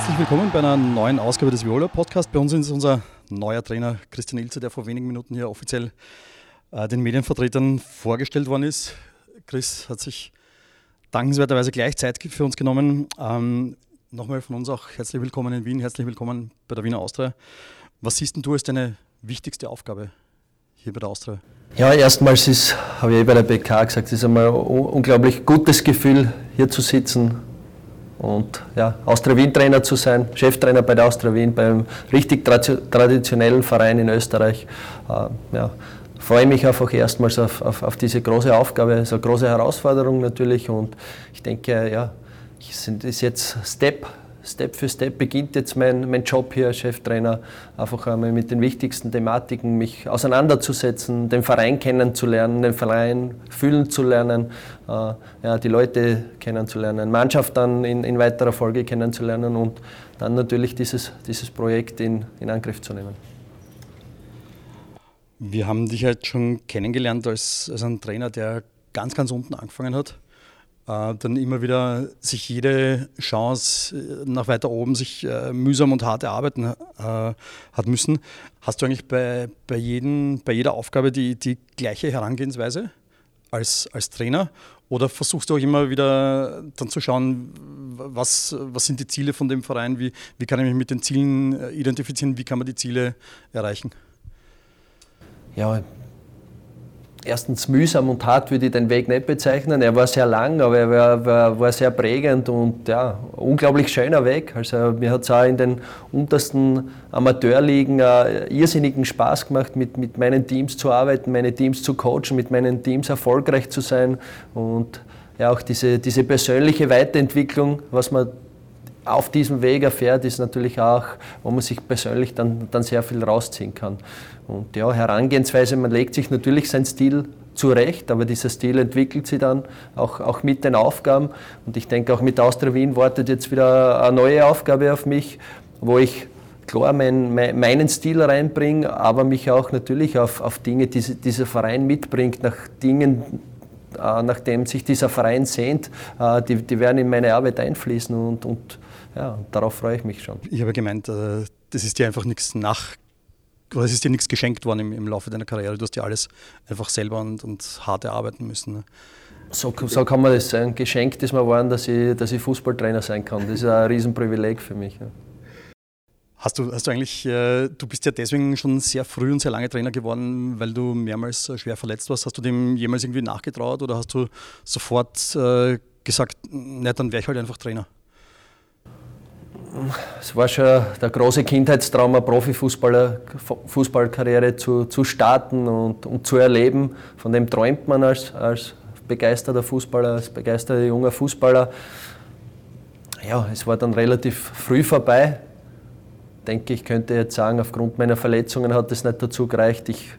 Herzlich willkommen bei einer neuen Ausgabe des Viola Podcast. Bei uns ist unser neuer Trainer Christian Ilze, der vor wenigen Minuten hier offiziell äh, den Medienvertretern vorgestellt worden ist. Chris hat sich dankenswerterweise gleich Zeit für uns genommen. Ähm, Nochmal von uns auch herzlich willkommen in Wien, herzlich willkommen bei der Wiener Austria. Was siehst denn du als deine wichtigste Aufgabe hier bei der Austria? Ja, erstmals ist, habe ich eh bei der BK gesagt, es ist einmal ein unglaublich gutes Gefühl, hier zu sitzen und ja, Austria Wien-Trainer zu sein, Cheftrainer bei der Austria Wien, beim richtig traditionellen Verein in Österreich. Äh, ja, freue mich einfach erstmals auf, auf, auf, diese große Aufgabe. Eine große Herausforderung natürlich und ich denke, ja, es ist jetzt Step Step für Step beginnt jetzt mein, mein Job hier als Cheftrainer, einfach einmal mit den wichtigsten Thematiken mich auseinanderzusetzen, den Verein kennenzulernen, den Verein fühlen zu lernen, äh, ja, die Leute kennenzulernen, Mannschaft dann in, in weiterer Folge kennenzulernen und dann natürlich dieses, dieses Projekt in, in Angriff zu nehmen. Wir haben dich jetzt schon kennengelernt als, als ein Trainer, der ganz, ganz unten angefangen hat dann immer wieder sich jede Chance äh, nach weiter oben sich äh, mühsam und hart erarbeiten hat müssen. Hast du eigentlich bei, bei, jeden, bei jeder Aufgabe die, die gleiche Herangehensweise als, als Trainer? Oder versuchst du auch immer wieder dann zu schauen, was, was sind die Ziele von dem Verein, wie, wie kann ich mich mit den Zielen identifizieren, wie kann man die Ziele erreichen? Ja, erstens mühsam und hart würde ich den Weg nicht bezeichnen. Er war sehr lang, aber er war, war, war sehr prägend und ja, unglaublich schöner Weg. Also mir hat es auch in den untersten Amateurligen äh, irrsinnigen Spaß gemacht, mit, mit meinen Teams zu arbeiten, meine Teams zu coachen, mit meinen Teams erfolgreich zu sein und ja, auch diese, diese persönliche Weiterentwicklung, was man auf diesem Weg erfährt, ist natürlich auch, wo man sich persönlich dann, dann sehr viel rausziehen kann. Und ja, Herangehensweise, man legt sich natürlich seinen Stil zurecht, aber dieser Stil entwickelt sich dann auch, auch mit den Aufgaben. Und ich denke, auch mit Austria Wien wartet jetzt wieder eine neue Aufgabe auf mich, wo ich klar mein, meinen Stil reinbringe, aber mich auch natürlich auf, auf Dinge, die dieser Verein mitbringt, nach Dingen, äh, nachdem sich dieser Verein sehnt, äh, die, die werden in meine Arbeit einfließen und, und ja, darauf freue ich mich schon. Ich habe gemeint, äh, das ist dir einfach nichts nach, oder es ist dir nichts geschenkt worden im, im Laufe deiner Karriere. Du hast dir alles einfach selber und, und hart erarbeiten müssen. Ne? So, so, kann man das sagen. Geschenkt ist mir geworden, dass ich, dass ich Fußballtrainer sein kann. Das ist ein Riesenprivileg für mich. Ja. Hast du, hast du eigentlich, äh, du bist ja deswegen schon sehr früh und sehr lange Trainer geworden, weil du mehrmals schwer verletzt warst. Hast du dem jemals irgendwie nachgetraut oder hast du sofort äh, gesagt, na, dann wäre ich halt einfach Trainer? Es war schon der große Kindheitstraum, eine Profifußballer, Fußballkarriere zu, zu starten und, und zu erleben. Von dem träumt man als, als begeisterter Fußballer, als begeisterter junger Fußballer. Ja, es war dann relativ früh vorbei. Denke ich, könnte jetzt sagen, aufgrund meiner Verletzungen hat es nicht dazu gereicht. Ich,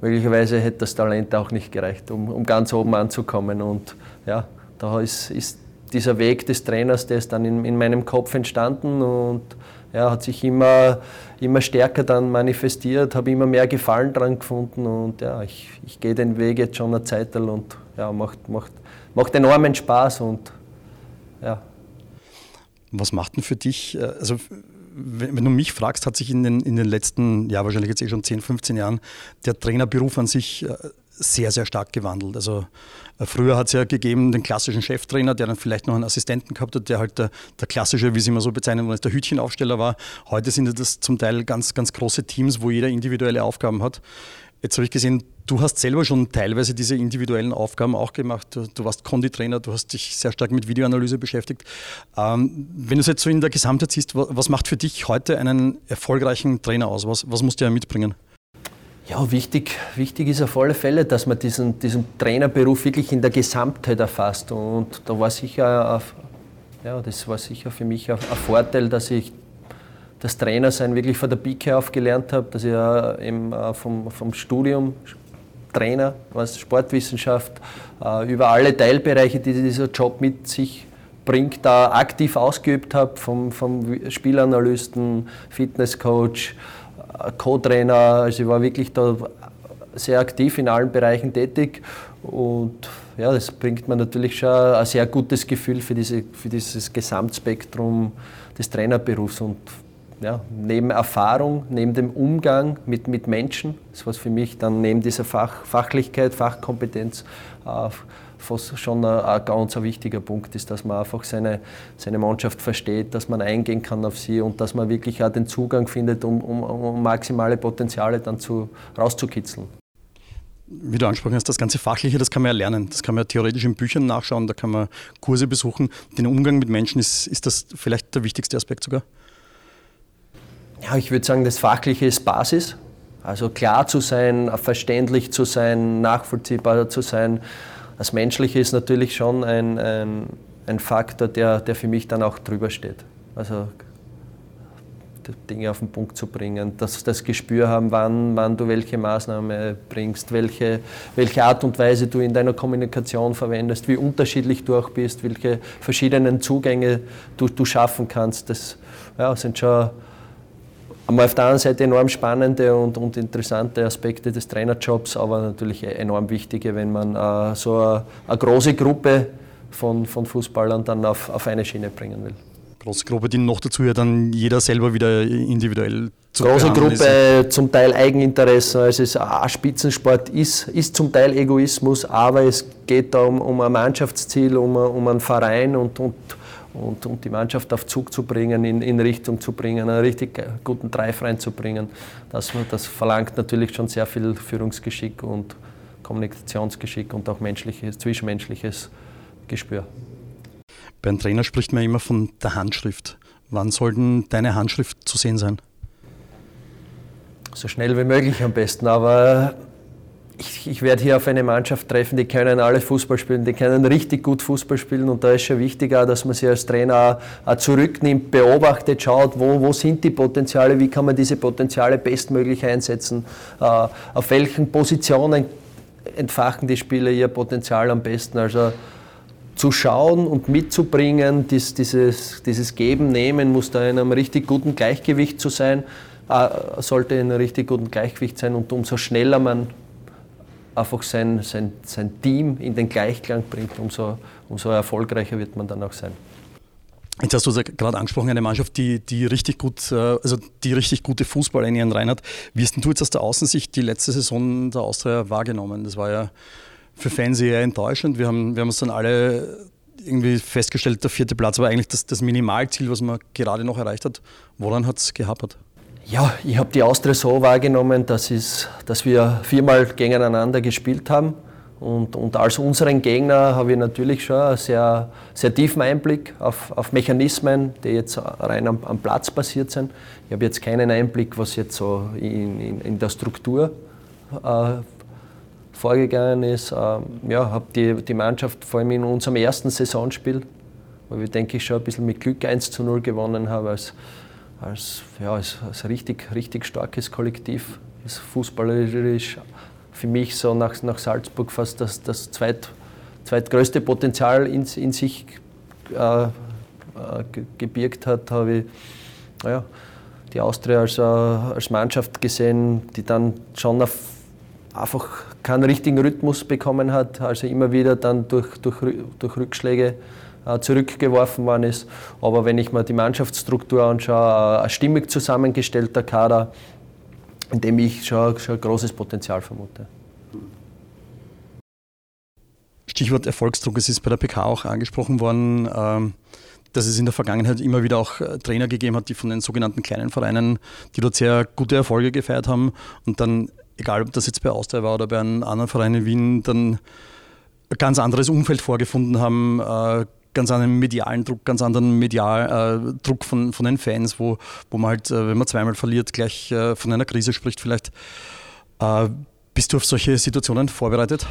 möglicherweise hätte das Talent auch nicht gereicht, um, um ganz oben anzukommen. Und ja, da ist, ist dieser Weg des Trainers, der ist dann in, in meinem Kopf entstanden und ja, hat sich immer, immer stärker dann manifestiert, habe immer mehr Gefallen dran gefunden und ja, ich, ich gehe den Weg jetzt schon eine Zeit und ja, macht, macht, macht enormen Spaß und ja. Was macht denn für dich, äh, also wenn, wenn du mich fragst, hat sich in den, in den letzten, ja wahrscheinlich jetzt eh schon 10, 15 Jahren der Trainerberuf an sich äh, sehr, sehr stark gewandelt. Also äh, früher hat es ja gegeben den klassischen Cheftrainer, der dann vielleicht noch einen Assistenten gehabt hat, der halt der, der klassische, wie sie immer so bezeichnen wollen, der Hütchenaufsteller war. Heute sind das zum Teil ganz, ganz große Teams, wo jeder individuelle Aufgaben hat. Jetzt habe ich gesehen, du hast selber schon teilweise diese individuellen Aufgaben auch gemacht. Du, du warst Konditrainer, du hast dich sehr stark mit Videoanalyse beschäftigt. Ähm, wenn du es jetzt so in der Gesamtheit siehst, was macht für dich heute einen erfolgreichen Trainer aus? Was, was musst du ja mitbringen? Ja, wichtig, wichtig ist auf alle Fälle, dass man diesen, diesen Trainerberuf wirklich in der Gesamtheit erfasst. Und da war sicher, ja, das war sicher für mich ein, Vorteil, dass ich das Trainersein wirklich von der Pike auf gelernt habe, dass ich eben vom, vom Studium Trainer, was Sportwissenschaft, äh, über alle Teilbereiche, die dieser Job mit sich bringt, da aktiv ausgeübt habe, vom, vom Spielanalysten, Fitnesscoach, Co-Trainer, also ich war wirklich da sehr aktiv in allen Bereichen tätig und ja, das bringt mir natürlich schon ein sehr gutes Gefühl für, diese, für dieses Gesamtspektrum des Trainerberufs. Und ja, neben Erfahrung, neben dem Umgang mit, mit Menschen, das was für mich dann neben dieser Fach, Fachlichkeit, Fachkompetenz äh, fast schon ein, ganz wichtiger Punkt ist, dass man einfach seine, seine Mannschaft versteht, dass man eingehen kann auf sie und dass man wirklich auch den Zugang findet, um, um, um maximale Potenziale dann zu, rauszukitzeln wie du angesprochen hast, das ganze Fachliche, das kann man ja lernen. Das kann man ja theoretisch in Büchern nachschauen, da kann man Kurse besuchen. Den Umgang mit Menschen ist, ist das vielleicht der wichtigste Aspekt sogar? Ja, ich würde sagen, das Fachliche ist Basis. Also klar zu sein, verständlich zu sein, nachvollziehbar zu sein. Das Menschliche ist natürlich schon ein, ein, ein Faktor, der, der für mich dann auch drüber steht. Also Dinge auf den Punkt zu bringen, dass das Gespür haben, wann, wann du welche Maßnahme bringst, welche, welche Art und Weise du in deiner Kommunikation verwendest, wie unterschiedlich du auch bist, welche verschiedenen Zugänge du, du schaffen kannst. Das ja, sind schon einmal auf der einen Seite enorm spannende und, und interessante Aspekte des Trainerjobs, aber natürlich enorm wichtige, wenn man äh, so eine, eine, große Gruppe von, von Fußballern dann auf, auf eine Schiene bringen will große Gruppe, die noch dazu ja dann jeder selber wieder individuell zu Große Gruppe, ist. zum Teil Eigeninteresse, also es ein Spitzensport ist, ist zum Teil Egoismus, aber es geht da um, um ein Mannschaftsziel, um, um einen Verein und, und, und, und die Mannschaft auf Zug zu bringen, in, in Richtung zu bringen, einen richtig guten Drive reinzubringen. Das, das verlangt natürlich schon sehr viel Führungsgeschick und Kommunikationsgeschick und auch menschliches, zwischenmenschliches Gespür. Bei einem Trainer spricht man immer von der Handschrift. Wann soll denn deine Handschrift zu sehen sein? So schnell wie möglich am besten, aber ich, werde hier auf eine Mannschaft treffen, die können alle Fußball spielen, die können richtig gut Fußball spielen und da ist schon wichtiger, dass man sich als Trainer auch zurücknimmt, beobachtet, schaut, wo, wo sind die Potenziale, wie kann man diese Potenziale bestmöglich einsetzen, äh, auf welchen Positionen entfachen die Spieler ihr Potenzial am besten. Also zu schauen und mitzubringen, dies, dieses, dieses Geben, Nehmen muss da in einem richtig guten Gleichgewicht zu sein, äh, sollte in einem richtig guten Gleichgewicht sein und umso schneller man einfach sein, sein, sein Team in den Gleichklang bringt, umso, umso erfolgreicher wird man dann auch sein. Jetzt hast du gerade angesprochen, eine Mannschaft, die, die richtig gut, äh, also die richtig gute Fußball in ihren Reihen hat. Wie hast du jetzt aus der Außensicht die letzte Saison der Austria wahrgenommen? Das war ja für Fans eher enttäuschend. Wir haben, wir haben uns dann alle irgendwie festgestellt, der vierte Platz war eigentlich das, das Minimalziel, was man gerade noch erreicht hat. Woran hat es gehapert? Ja, ich habe die Austria so wahrgenommen, dass, es, dass wir viermal gegeneinander gespielt haben. Und, und, als unseren Gegner habe ich natürlich schon einen sehr, sehr tiefen Einblick auf, auf Mechanismen, die jetzt rein am, am, Platz basiert sind. Ich habe jetzt keinen Einblick, was jetzt so in, in, in der Struktur äh, vorgegangen ist. Ähm, ja, habe die, die Mannschaft vor allem in unserem ersten Saisonspiel, wo wir, denke ich, schon ein bisschen mit Glück 1 zu 0 gewonnen haben, als, als, ja, als, als richtig, richtig starkes Kollektiv. Ist fußballerisch für mich so nach, nach Salzburg fast das, das zweit, zweitgrößte Potenzial in, in sich äh, äh, gebirgt hat, habe ich ja, die Austria als, äh, als Mannschaft gesehen, die dann schon auf einfach keinen richtigen Rhythmus bekommen hat, also immer wieder dann durch, durch, durch Rückschläge zurückgeworfen worden ist. Aber wenn ich mir die Mannschaftsstruktur anschaue, äh, ein stimmig zusammengestellter Kader, in dem ich schon, schon großes Potenzial vermute. Stichwort Erfolgsdruck, es ist bei der PK auch angesprochen worden, ähm, dass es in der Vergangenheit immer wieder auch äh, Trainer gegeben hat, die von den sogenannten kleinen Vereinen, die dort sehr gute Erfolge gefeiert haben und dann egal ob das jetzt bei Austria war oder bei einem anderen Verein in Wien, dann ein ganz anderes Umfeld vorgefunden haben, äh, ganz anderen medialen Druck, ganz anderen medial, äh, Druck von, von den Fans, wo, wo man halt, äh, wenn man zweimal verliert, gleich äh, von einer Krise spricht vielleicht. Äh, bist du auf solche Situationen vorbereitet?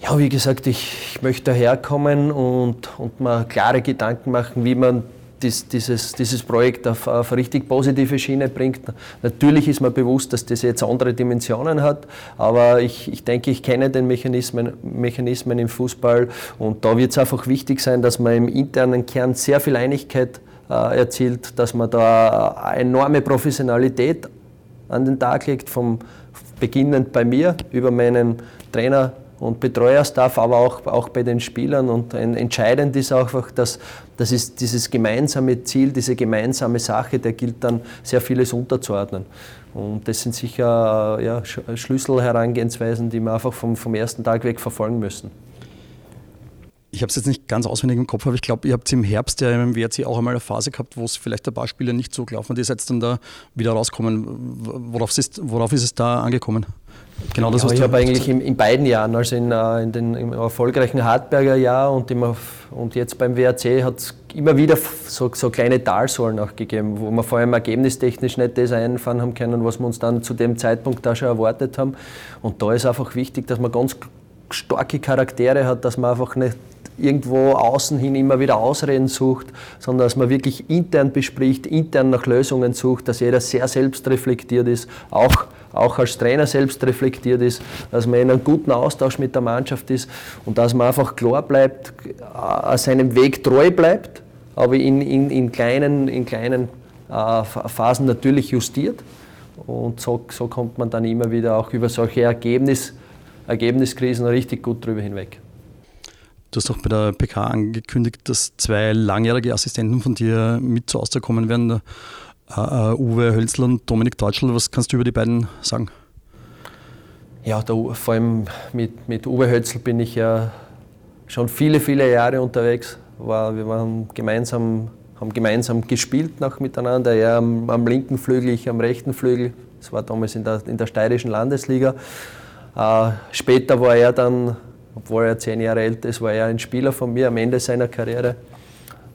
Ja, wie gesagt, ich, ich möchte daherkommen und, und mir klare Gedanken machen, wie man dies, dieses, dieses Projekt auf, auf eine richtig positive Schiene bringt. Natürlich ist mir bewusst, dass das jetzt andere Dimensionen hat, aber ich, ich denke, ich kenne den Mechanismen, Mechanismen im Fußball und da wird es einfach wichtig sein, dass man im internen Kern sehr viel Einigkeit äh, erzielt, dass man da enorme Professionalität an den Tag legt, vom beginnend bei mir über meinen Trainer und Betreuerstaff, aber auch, auch bei den Spielern. Und entscheidend ist einfach, dass, dass ist dieses gemeinsame Ziel, diese gemeinsame Sache, der gilt dann sehr vieles unterzuordnen. Und das sind sicher ja, Schlüsselherangehensweisen, die wir einfach vom, vom ersten Tag weg verfolgen müssen. Ich habe es jetzt nicht ganz auswendig im Kopf, aber ich glaube, ihr habt im Herbst ja im WRC auch einmal eine Phase gehabt, wo es vielleicht ein paar Spiele nicht so gelaufen hat. Ihr seid dann da wieder rauskommen. Worauf ist, worauf ist es da angekommen? Genau das, ja, was ich habe eigentlich in, in, beiden Jahren, also in, äh, in den, im erfolgreichen Hartberger Jahr und, im, und jetzt beim WRC, hat es immer wieder so, so, kleine Talsohlen auch gegeben, wo wir vor allem ergebnistechnisch nicht das einfahren haben können, was wir uns dann zu dem Zeitpunkt da schon erwartet haben. Und da ist einfach wichtig, dass man ganz starke Charaktere hat, dass man einfach nicht irgendwo außen hin immer wieder Ausreden sucht, sondern dass man wirklich intern bespricht, intern nach Lösungen sucht, dass jeder sehr selbstreflektiert ist, auch, auch als Trainer selbst reflektiert ist, dass man in einem guten Austausch mit der Mannschaft ist und dass man einfach klar bleibt, äh, seinem Weg treu bleibt, aber in, in, in kleinen, in kleinen äh, Phasen natürlich justiert. Und so, so kommt man dann immer wieder auch über solche Ergebnis, Ergebniskrisen richtig gut drüber hinweg. Du hast auch bei der PK angekündigt, dass zwei langjährige Assistenten von dir mit zu Austria kommen werden, äh, Uwe Hölzl und Dominik Deutschl. Was kannst du über die beiden sagen? Ja, der, vor allem mit, mit Uwe Hölzl bin ich ja schon viele, viele Jahre unterwegs. War, wir waren gemeinsam, haben gemeinsam gespielt noch miteinander. Er am, am, linken Flügel, ich am rechten Flügel. Das war damals in der, in der steirischen Landesliga. Äh, später war er dann obwohl er zehn Jahre älter ist, war er ein Spieler von mir am Ende seiner Karriere.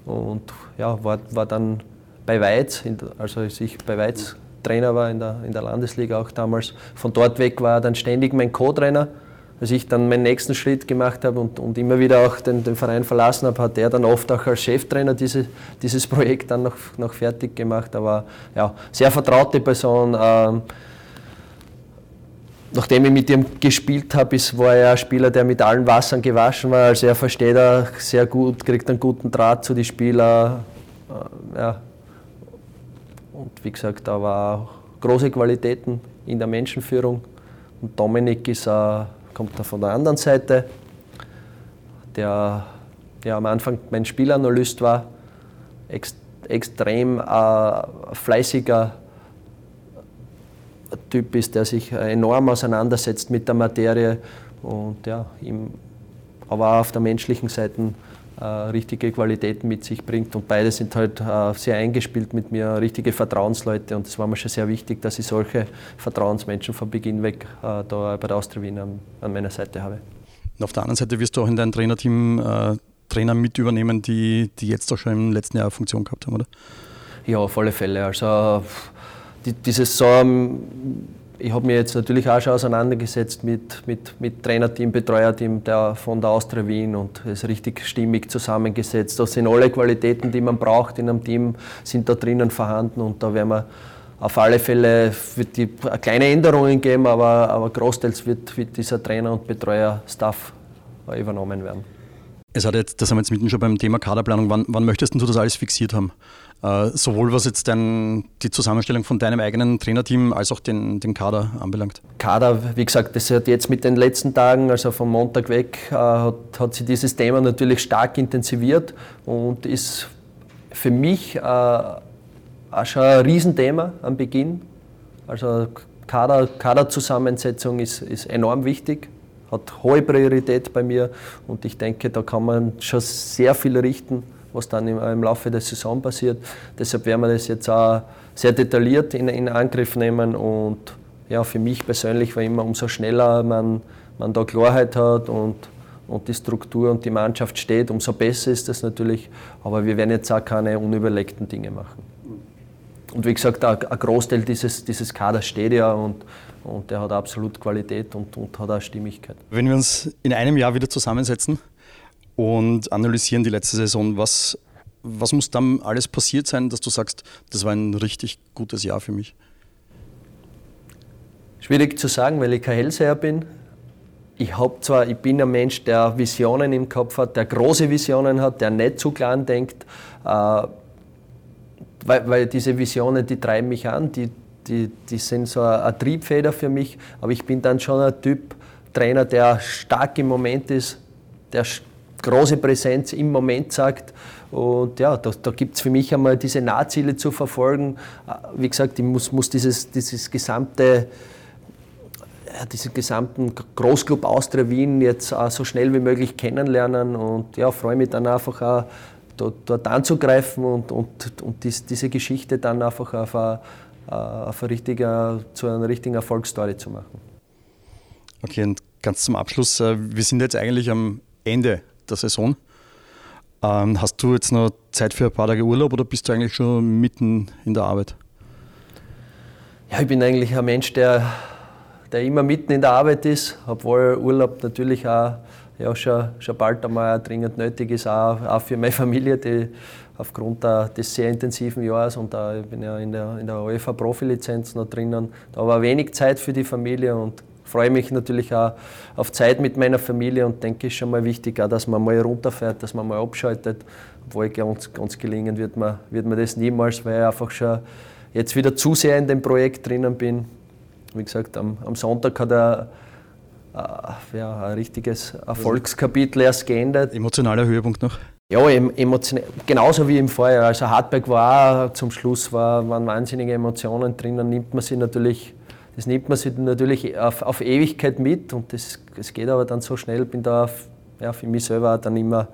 Und ja, war, war dann bei Weiz, also als ich bei Weiz Trainer war in der, in der Landesliga auch damals. Von dort weg war er dann ständig mein Co-Trainer. Als ich dann meinen nächsten Schritt gemacht habe und, und immer wieder auch den, den Verein verlassen habe, hat er dann oft auch als Cheftrainer diese, dieses Projekt dann noch, noch fertig gemacht. Aber ja, sehr vertraute Person. Ähm, nachdem ich mit ihm gespielt habe, war er ein Spieler, der mit allen Wassern gewaschen war. Also er versteht er sehr gut, kriegt einen guten Draht zu den Spielern. Äh, ja. Und wie gesagt, da war große Qualitäten in der Menschenführung. Und Dominik ist, äh, kommt da von der anderen Seite, der ja, am Anfang mein Spielanalyst war, ext extrem äh, fleißiger Typ ist, der sich enorm auseinandersetzt mit der Materie und ja, ihm aber auch auf der menschlichen Seite äh, richtige Qualitäten mit sich bringt. Und beide sind halt äh, sehr eingespielt mit mir, richtige Vertrauensleute. Und es war mir schon sehr wichtig, dass ich solche Vertrauensmenschen von Beginn weg äh, da bei der Austria Wien an, an, meiner Seite habe. Und auf der anderen Seite wirst du auch in deinem Trainerteam äh, Trainer mit übernehmen, die, die jetzt auch schon im letzten Jahr Funktion gehabt haben, oder? Ja, auf alle Fälle. Also die, dieses so, ich habe mich jetzt natürlich auch schon auseinandergesetzt mit, mit, mit Trainerteam, Betreuerteam der, von der Austria Wien und es ist richtig stimmig zusammengesetzt. Da sind alle Qualitäten, die man braucht in einem Team, sind da drinnen vorhanden und da werden wir auf alle Fälle wird die kleine Änderungen geben, aber, aber großteils wird, wird dieser Trainer und Betreuer-Staff übernommen werden. Es hat jetzt, das haben wir jetzt mitten schon beim Thema Kaderplanung. Wann, wann möchtest du das alles fixiert haben? Äh, sowohl was jetzt dein, die Zusammenstellung von deinem eigenen Trainerteam als auch den, den Kader anbelangt? Kader, wie gesagt, das hat jetzt mit den letzten Tagen, also vom Montag weg, äh, hat, hat sich dieses Thema natürlich stark intensiviert und ist für mich äh, auch schon ein Riesenthema am Beginn. Also Kader, Kaderzusammensetzung ist, ist enorm wichtig, hat hohe Priorität bei mir und ich denke, da kann man schon sehr viel richten was dann im, im, Laufe der Saison passiert. Deshalb werden wir das jetzt auch sehr detailliert in, in Angriff nehmen und ja, für mich persönlich war immer, umso schneller man, man da Klarheit hat und, und die Struktur und die Mannschaft steht, umso besser ist das natürlich. Aber wir werden jetzt auch keine unüberlegten Dinge machen. Und wie gesagt, ein Großteil dieses, dieses Kaders steht ja und, und der hat absolut Qualität und, und hat auch Stimmigkeit. Wenn wir uns in einem Jahr wieder zusammensetzen, und analysieren die letzte Saison. Was, was muss dann alles passiert sein, dass du sagst, das war ein richtig gutes Jahr für mich? Schwierig zu sagen, weil ich kein Hellseher bin. Ich, hab zwar, ich bin ein Mensch, der Visionen im Kopf hat, der große Visionen hat, der nicht zu klein denkt, äh, weil, weil, diese Visionen, die treiben mich an, die, die, die sind so eine, eine Triebfeder für mich, aber ich bin dann schon ein Typ, Trainer, der stark im Moment ist, der große Präsenz im Moment sagt. Und ja, da, da gibt es für mich einmal diese Nahziele zu verfolgen. Äh, wie gesagt, ich muss, muss dieses, dieses gesamte ja, diesen gesamten Großclub Austria Wien jetzt auch so schnell wie möglich kennenlernen und ja, freue mich dann einfach auch dort, dort anzugreifen und, und, und dies, diese Geschichte dann einfach auf, eine, auf eine zu einer richtigen Erfolgsstory zu machen. Okay, und ganz zum Abschluss, äh, wir sind jetzt eigentlich am Ende der Saison. Ähm, hast du jetzt noch Zeit für ein paar Tage Urlaub oder bist du eigentlich schon mitten in der Arbeit? Ja, ich bin eigentlich ein Mensch, der, der immer mitten in der Arbeit ist, obwohl Urlaub natürlich auch ja, schon, schon bald einmal dringend nötig ist, auch, auch für meine Familie, die aufgrund des sehr intensiven Jahres und da, ich bin ja in der, in der UEFA Profilizenz noch drinnen, da war wenig Zeit für die Familie und freue mich natürlich auch auf Zeit mit meiner Familie und denke, es ist schon mal wichtig, auch, dass man mal runterfährt, dass man mal abschaltet. Obwohl ganz, ganz gelingen wird mir, wird mir das niemals, weil ich einfach schon jetzt wieder zu sehr in dem Projekt drinnen bin. Wie gesagt, am, am Sonntag hat er äh, ja, ein richtiges Erfolgskapitel erst geendet. Emotionaler Höhepunkt noch? Ja, emotional, genauso wie im Vorjahr. Also Hartberg war zum Schluss war, waren wahnsinnige Emotionen drin. Dann nimmt man sie natürlich, das nimmt man sich natürlich auf, auf Ewigkeit mit und das, das geht aber dann so schnell. Bin da ja, für mich selber dann immer,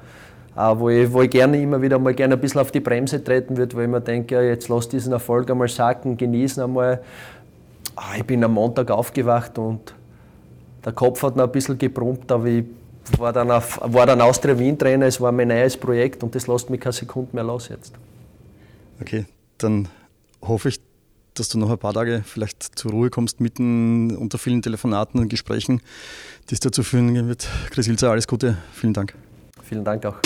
wo, ich, wo ich gerne immer wieder mal gerne ein bisschen auf die Bremse treten würde, wo ich mir denke, ja, jetzt lass diesen Erfolg einmal sacken, genießen einmal. Ah, ich bin am Montag aufgewacht und der Kopf hat noch ein bisschen gebrummt, aber ich war dann, auf, war dann Austria Wien Trainer, es war mein neues Projekt und das lässt mich keine Sekunde mehr los jetzt. Okay, dann hoffe ich, dass du noch ein paar Tage vielleicht zur Ruhe kommst, mitten unter vielen Telefonaten und Gesprächen, die es dazu führen wird. Chris Ilzer, alles Gute, vielen Dank. Vielen Dank auch.